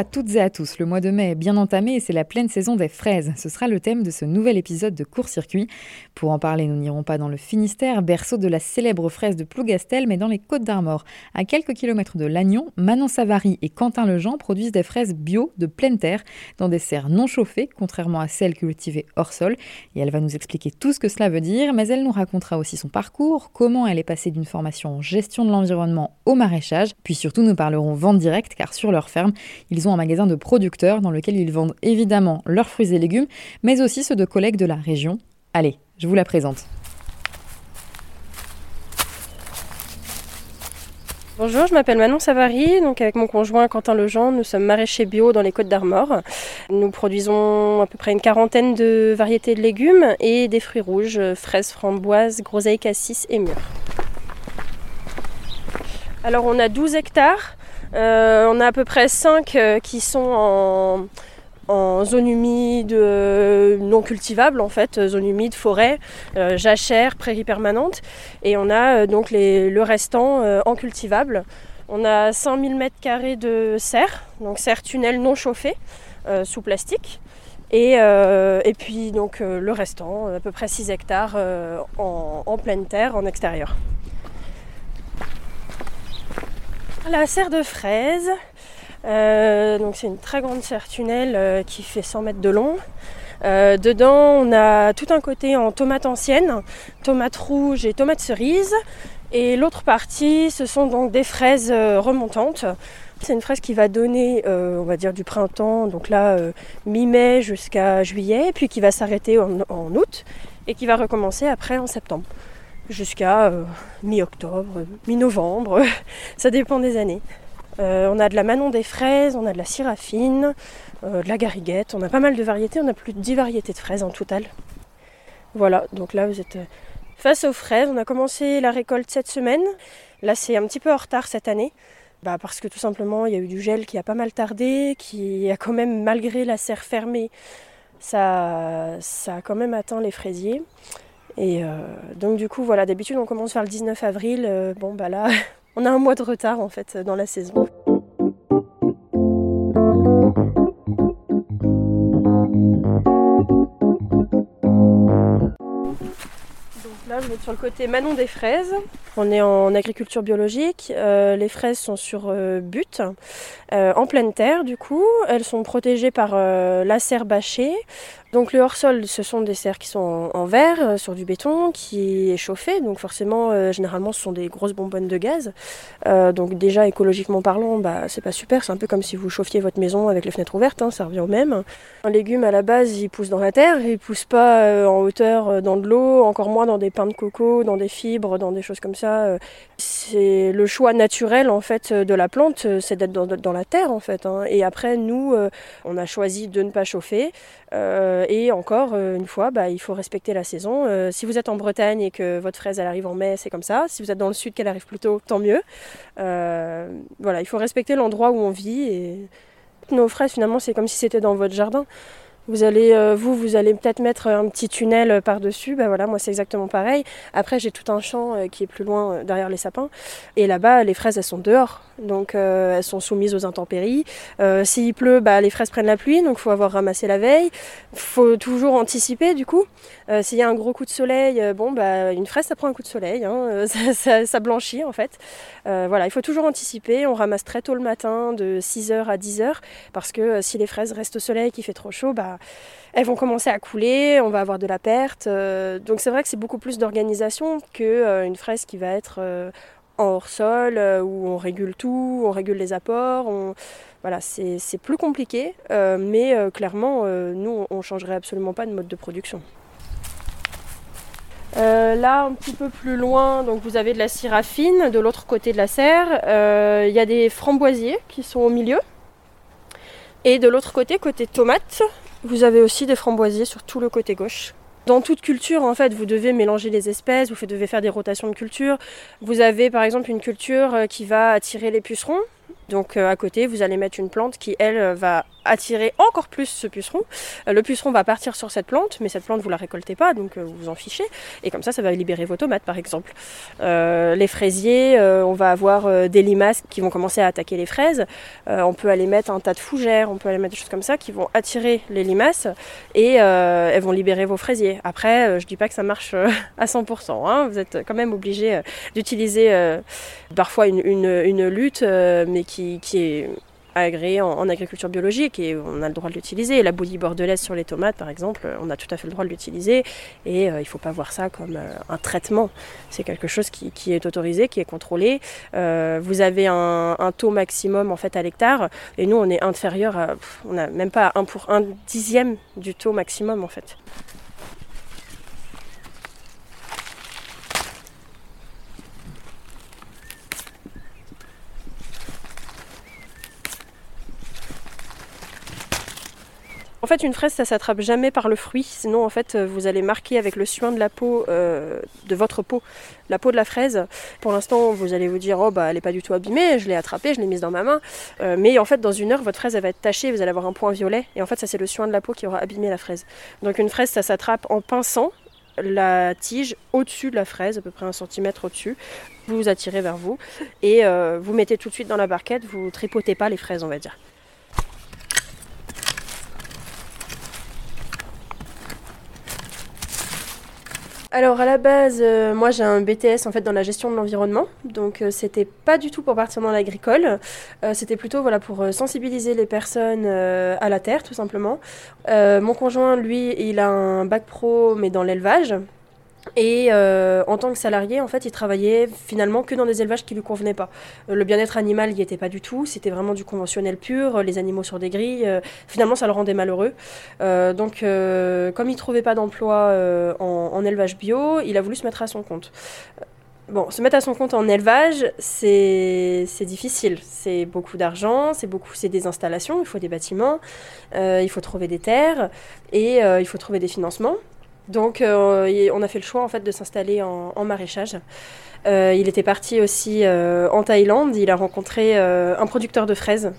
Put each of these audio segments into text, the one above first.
À toutes et à tous. Le mois de mai est bien entamé et c'est la pleine saison des fraises. Ce sera le thème de ce nouvel épisode de Court-Circuit. Pour en parler, nous n'irons pas dans le Finistère, berceau de la célèbre fraise de Plougastel, mais dans les Côtes d'Armor. À quelques kilomètres de Lannion, Manon Savary et Quentin Lejean produisent des fraises bio de pleine terre dans des serres non chauffées, contrairement à celles cultivées hors sol. Et elle va nous expliquer tout ce que cela veut dire, mais elle nous racontera aussi son parcours, comment elle est passée d'une formation en gestion de l'environnement au maraîchage, puis surtout nous parlerons vente directe car sur leur ferme, ils ont un magasin de producteurs dans lequel ils vendent évidemment leurs fruits et légumes, mais aussi ceux de collègues de la région. Allez, je vous la présente. Bonjour, je m'appelle Manon Savary, donc avec mon conjoint Quentin Lejean, nous sommes maraîchers bio dans les Côtes d'Armor. Nous produisons à peu près une quarantaine de variétés de légumes et des fruits rouges, fraises, framboises, groseilles, cassis et mûres. Alors on a 12 hectares euh, on a à peu près 5 euh, qui sont en, zone humide euh, non cultivable en fait, zone humide, forêt, jachère, prairie permanente. Et on a donc le restant en cultivable. On a 5000 m2 de serre, donc serre tunnel non chauffée, sous plastique. Et, puis donc le restant, à peu près 6 hectares en pleine terre, en extérieur. La serre de fraises. Euh, donc c'est une très grande serre tunnel euh, qui fait 100 mètres de long. Euh, dedans, on a tout un côté en tomates anciennes, tomates rouges et tomates cerises. Et l'autre partie, ce sont donc des fraises remontantes. C'est une fraise qui va donner, on va dire, du printemps, donc là, mi-mai jusqu'à juillet, puis qui va s'arrêter en, août et qui va recommencer après en septembre jusqu'à euh, mi-octobre, mi-novembre, ça dépend des années. Euh, on a de la Manon des fraises, on a de la syrafine, euh, de la gariguette, on a pas mal de variétés, on a plus de 10 variétés de fraises en total. Voilà, donc là vous êtes face aux fraises, on a commencé la récolte cette semaine. Là c'est un petit peu en retard cette année. Bah parce que tout simplement il y a eu du gel qui a pas mal tardé, qui a quand même malgré la serre fermée, ça, ça a quand même atteint les fraisiers. Et euh, donc du coup voilà, d'habitude on commence vers le 19 avril. Euh, bon bah là, on a un mois de retard en fait dans la saison. Sur le côté Manon des fraises. On est en agriculture biologique. Euh, les fraises sont sur euh, butte, euh, en pleine terre du coup. Elles sont protégées par la serre bâchée. Donc le hors-sol, ce sont des serres qui sont en, verre, sur du béton, qui est chauffé. Donc forcément, généralement, ce sont des grosses bonbonnes de gaz. donc déjà, écologiquement parlant, bah, c'est pas super. C'est un peu comme si vous chauffiez votre maison avec les fenêtres ouvertes. Hein, ça revient au même. Un légume, à la base, il pousse dans la terre. Il pousse pas en hauteur dans de l'eau, encore moins dans des de coco, dans des fibres, dans des choses comme ça. Euh, c'est le choix naturel en fait de la plante, euh, c'est d'être dans, la terre en fait. Hein. Et après, nous, euh, on a choisi de ne pas chauffer. et encore une fois, bah, il faut respecter la saison. si vous êtes en Bretagne et que votre fraise elle arrive en mai, c'est comme ça. Si vous êtes dans le sud qu'elle arrive plus tôt, tant mieux. voilà, il faut respecter l'endroit où on vit et nos fraises finalement c'est comme si c'était dans votre jardin. Vous allez, euh, vous, vous allez peut-être mettre un petit tunnel euh, par-dessus. Ben voilà, moi c'est exactement pareil. Après, j'ai tout un champ euh, qui est plus loin derrière les sapins. Et là-bas, les fraises, elles sont dehors. Donc, elles sont soumises aux intempéries. S'il pleut, bah, les fraises prennent la pluie. Donc, faut avoir ramassé la veille. Il faut toujours anticiper, du coup. S'il y a un gros coup de soleil, bon, bah, une fraise, ça prend un coup de soleil. Hein. Ça, ça, blanchit, en fait. voilà, il faut toujours anticiper. On ramasse très tôt le matin, de 6h à 10h. Parce que si les fraises restent au soleil, qu'il fait trop chaud, bah, elles vont commencer à couler, on va avoir de la perte. Euh, donc c'est vrai que c'est beaucoup plus d'organisation qu'une euh, fraise qui va être euh, en hors-sol, où on régule tout, on régule les apports. Voilà, c'est plus compliqué, mais clairement, nous, on ne changerait absolument pas de mode de production. là, un petit peu plus loin, donc vous avez de la syrafine de l'autre côté de la serre. Il y a des framboisiers qui sont au milieu. Et de l'autre côté, côté tomate, vous avez aussi des framboisiers sur tout le côté gauche. Dans toute culture, en fait, vous devez mélanger les espèces, vous devez faire des rotations de culture. Vous avez par exemple une culture euh, qui va attirer les pucerons. Donc à côté, vous allez mettre une plante qui, elle, va attirer encore plus ce puceron. le puceron va partir sur cette plante, mais cette plante, vous la récoltez pas, donc vous vous en fichez. Et comme ça, ça va libérer vos tomates, par exemple. les fraisiers, on va avoir des limaces qui vont commencer à attaquer les fraises. on peut aller mettre un tas de fougères, on peut aller mettre des choses comme ça qui vont attirer les limaces et elles vont libérer vos fraisiers. Après, je dis pas que ça marche à 100%. Hein. Vous êtes quand même obligé euh, d'utiliser euh, parfois une, lutte, euh, mais qui, est agréée en, agriculture biologique et on a le droit de l'utiliser. La bouillie bordelaise sur les tomates, par exemple, on a tout à fait le droit de l'utiliser et il ne faut pas voir ça comme un traitement. C'est quelque chose qui, est autorisé, qui est contrôlé. vous avez un, taux maximum en fait à l'hectare et nous on est inférieur à, on n'a même pas un pour un dixième du taux maximum en fait. Fait, une fraise, ça s'attrape jamais par le fruit, sinon en fait, vous allez marquer avec le suin de la peau euh, de votre peau, la peau de la fraise. Pour l'instant, vous allez vous dire, oh bah elle est pas du tout abîmée, je l'ai attrapée, je l'ai mise dans ma main. Euh, mais en fait, dans une heure, votre fraise elle va être tachée, vous allez avoir un point violet, et en fait, ça c'est le suin de la peau qui aura abîmé la fraise. Donc une fraise, ça s'attrape en pinçant la tige au-dessus de la fraise, à peu près un centimètre au-dessus. Vous vous attirez vers vous et euh, vous mettez tout de suite dans la barquette. Vous tripotez pas les fraises, on va dire. Alors à la base, euh, moi j'ai un BTS en fait dans la gestion de l'environnement, donc euh, c'était pas du tout pour partir dans l'agricole, euh, c'était plutôt voilà pour sensibiliser les personnes à la terre tout simplement. mon conjoint lui, il a un bac pro mais dans l'élevage, et euh, en tant que salarié, en fait, il travaillait finalement que dans des élevages qui lui convenaient pas. Euh, le bien-être animal n'y était pas du tout, c'était vraiment du conventionnel pur, les animaux sur des grilles. Euh, finalement, ça le rendait malheureux. donc, comme il trouvait pas d'emploi en, en, élevage bio, il a voulu se mettre à son compte. Bon, se mettre à son compte en élevage, c'est difficile. C'est beaucoup d'argent, c'est beaucoup, c'est des installations, il faut des bâtiments, il faut trouver des terres et il faut trouver des financements. Donc euh, on a fait le choix en fait de s'installer en, maraîchage. Euh, il était parti aussi euh, en Thaïlande. Il a rencontré un producteur de fraises.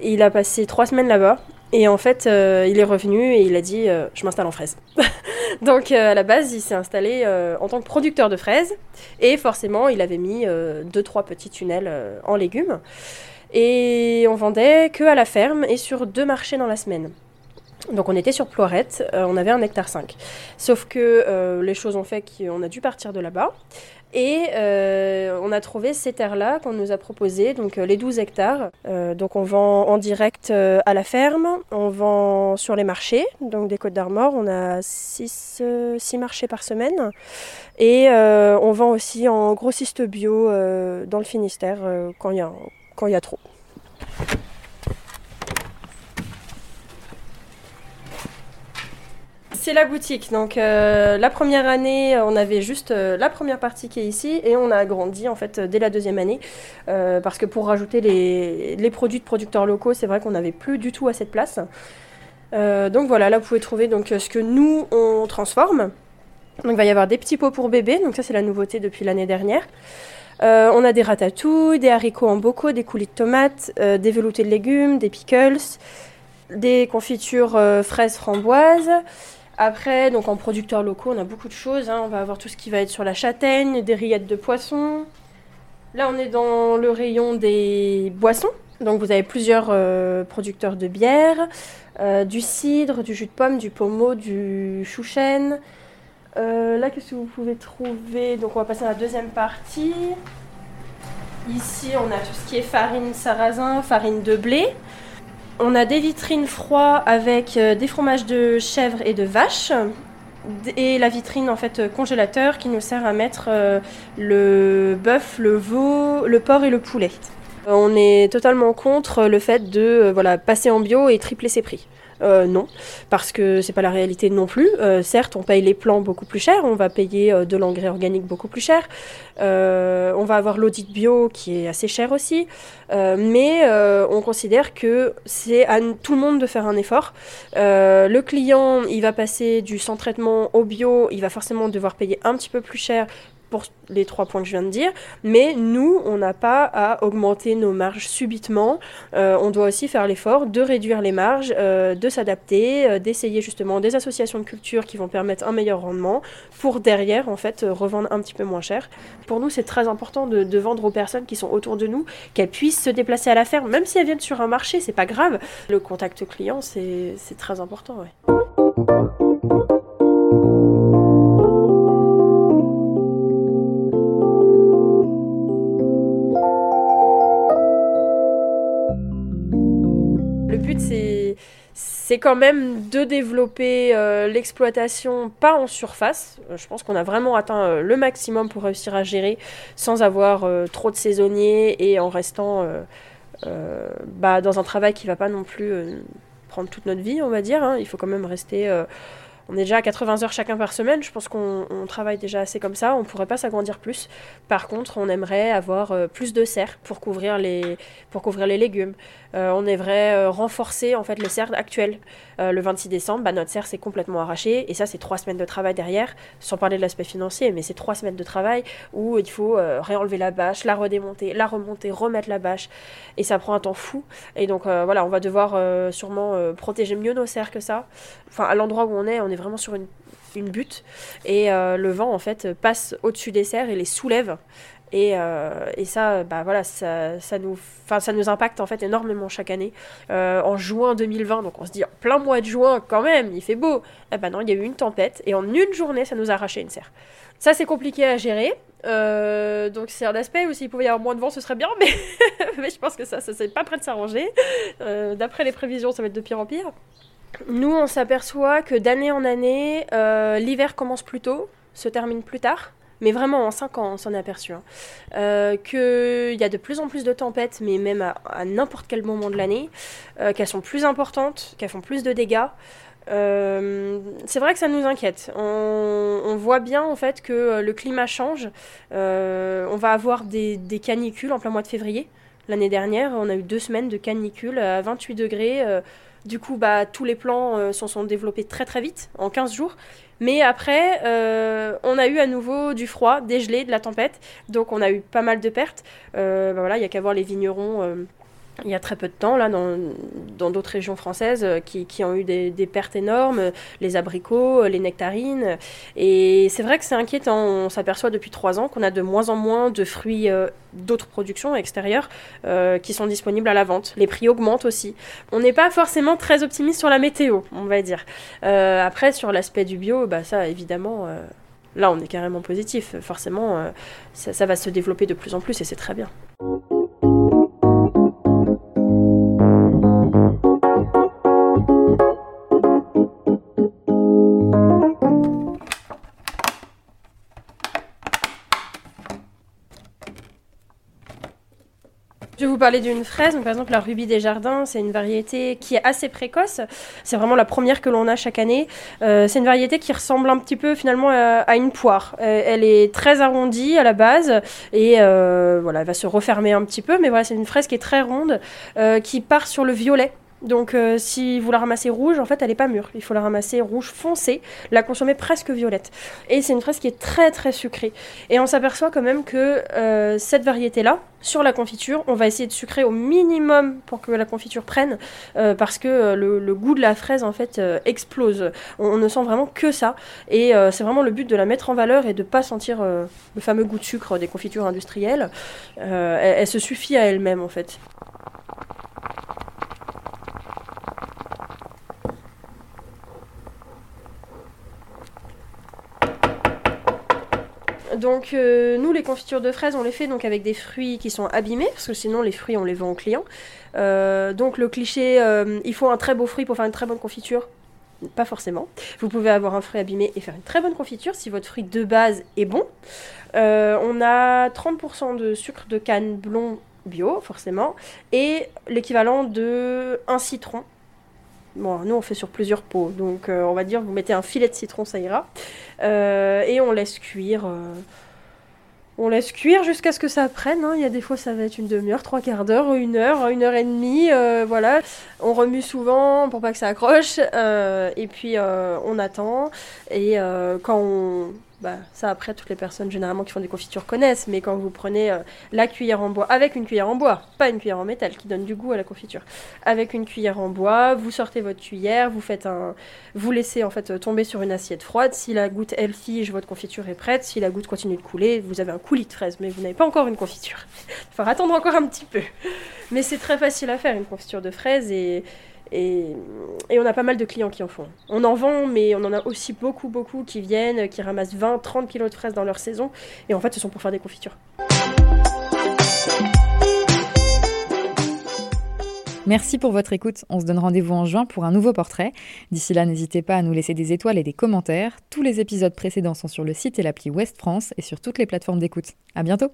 Il a passé trois semaines là-bas. Et en fait, il est revenu et il a dit Je m'installe en fraises. Donc, à la base, il s'est installé en tant que producteur de fraises. Et forcément, il avait mis deux, trois petits tunnels en légumes. Et on vendait que à la ferme et sur deux marchés dans la semaine. Donc on était sur Ploirette, euh, on avait un hectare 5. Sauf que euh, les choses ont fait qu'on a dû partir de là-bas. Et euh, on a trouvé ces terres-là qu'on nous a proposées, donc les 12 hectares. donc on vend en direct à la ferme, on vend sur les marchés, donc des Côtes d'Armor, on a 6 marchés par semaine. Et on vend aussi en grossiste bio dans le Finistère quand il y a trop. C'est la boutique. Donc euh, la première année, on avait juste euh, la première partie qui est ici et on a agrandi en fait dès la deuxième année euh, parce que pour rajouter les, produits de producteurs locaux, c'est vrai qu'on n'avait plus du tout à cette place. donc voilà, là vous pouvez trouver donc ce que nous on transforme. Donc il va y avoir des petits pots pour bébés, donc ça c'est la nouveauté depuis l'année dernière. on a des ratatouilles, des haricots en bocaux, des coulis de tomates, des veloutés de légumes, des pickles, des confitures fraises framboises, après, donc en producteurs locaux, on a beaucoup de choses. Hein. On va avoir tout ce qui va être sur la châtaigne, des rillettes de poisson. Là, on est dans le rayon des boissons. Donc vous avez plusieurs euh, producteurs de bière, euh, du cidre, du jus de pomme, du pommeau, du chouchen. Euh, là, qu'est-ce que vous pouvez trouver? Donc on va passer à la deuxième partie. Ici, on a tout ce qui est farine sarrasin, farine de blé. On a des vitrines froides avec euh, des fromages de chèvre et de vache et la vitrine en fait euh, congélateur qui nous sert à mettre euh, le bœuf, le veau, le porc et le poulet. On est totalement contre le fait de voilà, passer en bio et tripler ses prix. Euh, non, parce que c'est pas la réalité non plus. Euh, certes, on paye les plants beaucoup plus cher, on va payer euh, de l'engrais organique beaucoup plus cher, on va avoir l'audit bio qui est assez cher aussi, mais on considère que c'est à tout le monde de faire un effort. le client, il va passer du sans traitement au bio, il va forcément devoir payer un petit peu plus cher pour les trois points que je viens de dire, mais nous, on n'a pas à augmenter nos marges subitement. Euh, on doit aussi faire l'effort de réduire les marges, euh, de s'adapter, euh, d'essayer justement des associations de culture qui vont permettre un meilleur rendement pour derrière, en fait, revendre un petit peu moins cher. Pour nous, c'est très important de, vendre aux personnes qui sont autour de nous, qu'elles puissent se déplacer à la ferme, même si elles viennent sur un marché, c'est pas grave. Le contact client, c'est très important. Ouais. C'est quand même de développer euh, l'exploitation pas en surface. Euh, je pense qu'on a vraiment atteint euh, le maximum pour réussir à gérer sans avoir trop de saisonniers et en restant bah, dans un travail qui va pas non plus prendre toute notre vie, on va dire. Hein. Il faut quand même rester on est déjà à 80 heures chacun par semaine. Je pense qu'on travaille déjà assez comme ça. On ne pourrait pas s'agrandir plus. Par contre, on aimerait avoir euh, plus de serres pour couvrir les, pour couvrir les légumes. Euh, on aimerait euh, renforcer en fait les serres actuelles. le 26 décembre, bah, notre serre s'est complètement arrachée. Et ça, c'est trois semaines de travail derrière, sans parler de l'aspect financier. Mais c'est trois semaines de travail où il faut réenlever la bâche, la redémonter, la remonter, remettre la bâche. Et ça prend un temps fou. Et donc voilà, on va devoir sûrement protéger mieux nos serres que ça. Enfin, à l'endroit où on est, on est vraiment sur une, butte. Et euh, le vent, en fait, passe au-dessus des serres et les soulève. Et, euh, et, ça, bah voilà, ça, ça, nous, ça nous impacte en fait énormément chaque année. Euh, en juin 2020, donc on se dit plein mois de juin quand même, il fait beau. Eh ben non, il y a eu une tempête et en une journée, ça nous a arraché une serre. Ça, c'est compliqué à gérer. donc c'est un aspect où s'il pouvait y avoir moins de vent, ce serait bien, mais, mais je pense que ça, ça c'est pas prêt de s'arranger. D'après les prévisions, ça va être de pire en pire. Nous, on s'aperçoit que d'année en année, euh, l'hiver commence plus tôt, se termine plus tard. Mais vraiment, en 5 ans, on s'en est aperçu. Hein. Euh, Qu'il y a de plus en plus de tempêtes, mais même à, n'importe quel moment de l'année. Euh, qu'elles sont plus importantes, qu'elles font plus de dégâts. c'est vrai que ça nous inquiète. On, voit bien en fait que le climat change. on va avoir des, des, canicules en plein mois de février. L'année dernière, on a eu deux semaines de canicules à 28 degrés du coup, bah, tous les plans euh, se sont développés très très vite, en 15 jours. Mais après, euh, on a eu à nouveau du froid, des gelées, de la tempête. Donc on a eu pas mal de pertes. Euh, bah, voilà, il n'y a qu'à voir les vignerons il y a très peu de temps, là, dans d'autres régions françaises, euh, qui, qui ont eu des, pertes énormes, les abricots, les nectarines. Et c'est vrai que c'est inquiétant. On s'aperçoit depuis trois ans qu'on a de moins en moins de fruits euh, d'autres productions extérieures euh, qui sont disponibles à la vente. Les prix augmentent aussi. On n'est pas forcément très optimiste sur la météo, on va dire. après, sur l'aspect du bio, bah, ça, évidemment là on est carrément positif. Forcément, ça, va se développer de plus en plus et c'est très bien. Parler d'une fraise. par exemple, la Rubis des Jardins, c'est une variété qui est assez précoce. C'est vraiment la première que l'on a chaque année. Euh, c'est une variété qui ressemble un petit peu finalement à, une poire. Euh, elle est très arrondie à la base et euh, voilà, elle va se refermer un petit peu. Mais voilà, c'est une fraise qui est très ronde, qui part sur le violet. Donc euh, si vous la ramassez rouge, en fait, elle n'est pas mûre. Il faut la ramasser rouge foncé, la consommer presque violette. Et c'est une fraise qui est très très sucrée. Et on s'aperçoit quand même que euh, cette variété-là, sur la confiture, on va essayer de sucrer au minimum pour que la confiture prenne, euh, parce que le, goût de la fraise, en fait, explose. On, ne sent vraiment que ça. Et c'est vraiment le but de la mettre en valeur et de ne pas sentir le fameux goût de sucre des confitures industrielles. elle se suffit à elle-même, en fait. Donc euh, nous les confitures de fraises on les fait donc avec des fruits qui sont abîmés parce que sinon les fruits on les vend aux clients. Euh, donc le cliché euh, il faut un très beau fruit pour faire une très bonne confiture. Pas forcément. Vous pouvez avoir un fruit abîmé et faire une très bonne confiture si votre fruit de base est bon. on a 30% de sucre de canne blond bio forcément et l'équivalent de un citron Bon, nous on fait sur plusieurs pots, donc on va dire vous mettez un filet de citron, ça ira. Euh, et on laisse cuire. Euh, on laisse cuire jusqu'à ce que ça prenne. Hein. Il y a des fois, ça va être une demi-heure, trois quarts d'heure, une heure, une heure et demie. Euh, voilà. On remue souvent pour pas que ça accroche. et puis, on attend. Et quand on bah, ça après toutes les personnes généralement qui font des confitures connaissent, mais quand vous prenez euh, la cuillère en bois, avec une cuillère en bois, pas une cuillère en métal qui donne du goût à la confiture, avec une cuillère en bois, vous sortez votre cuillère, vous faites un, vous laissez en fait tomber sur une assiette froide. Si la goutte elle fige, votre confiture est prête. Si la goutte continue de couler, vous avez un coulis de fraises, mais vous n'avez pas encore une confiture. Il faudra attendre encore un petit peu. Mais c'est très facile à faire une confiture de fraises et et, on a pas mal de clients qui en font. On en vend, mais on en a aussi beaucoup, beaucoup qui viennent, qui ramassent 20, 30 kilos de fraises dans leur saison. Et en fait, ce sont pour faire des confitures. Merci pour votre écoute. On se donne rendez-vous en juin pour un nouveau portrait. D'ici là, n'hésitez pas à nous laisser des étoiles et des commentaires. Tous les épisodes précédents sont sur le site et l'appli West France et sur toutes les plateformes d'écoute. À bientôt!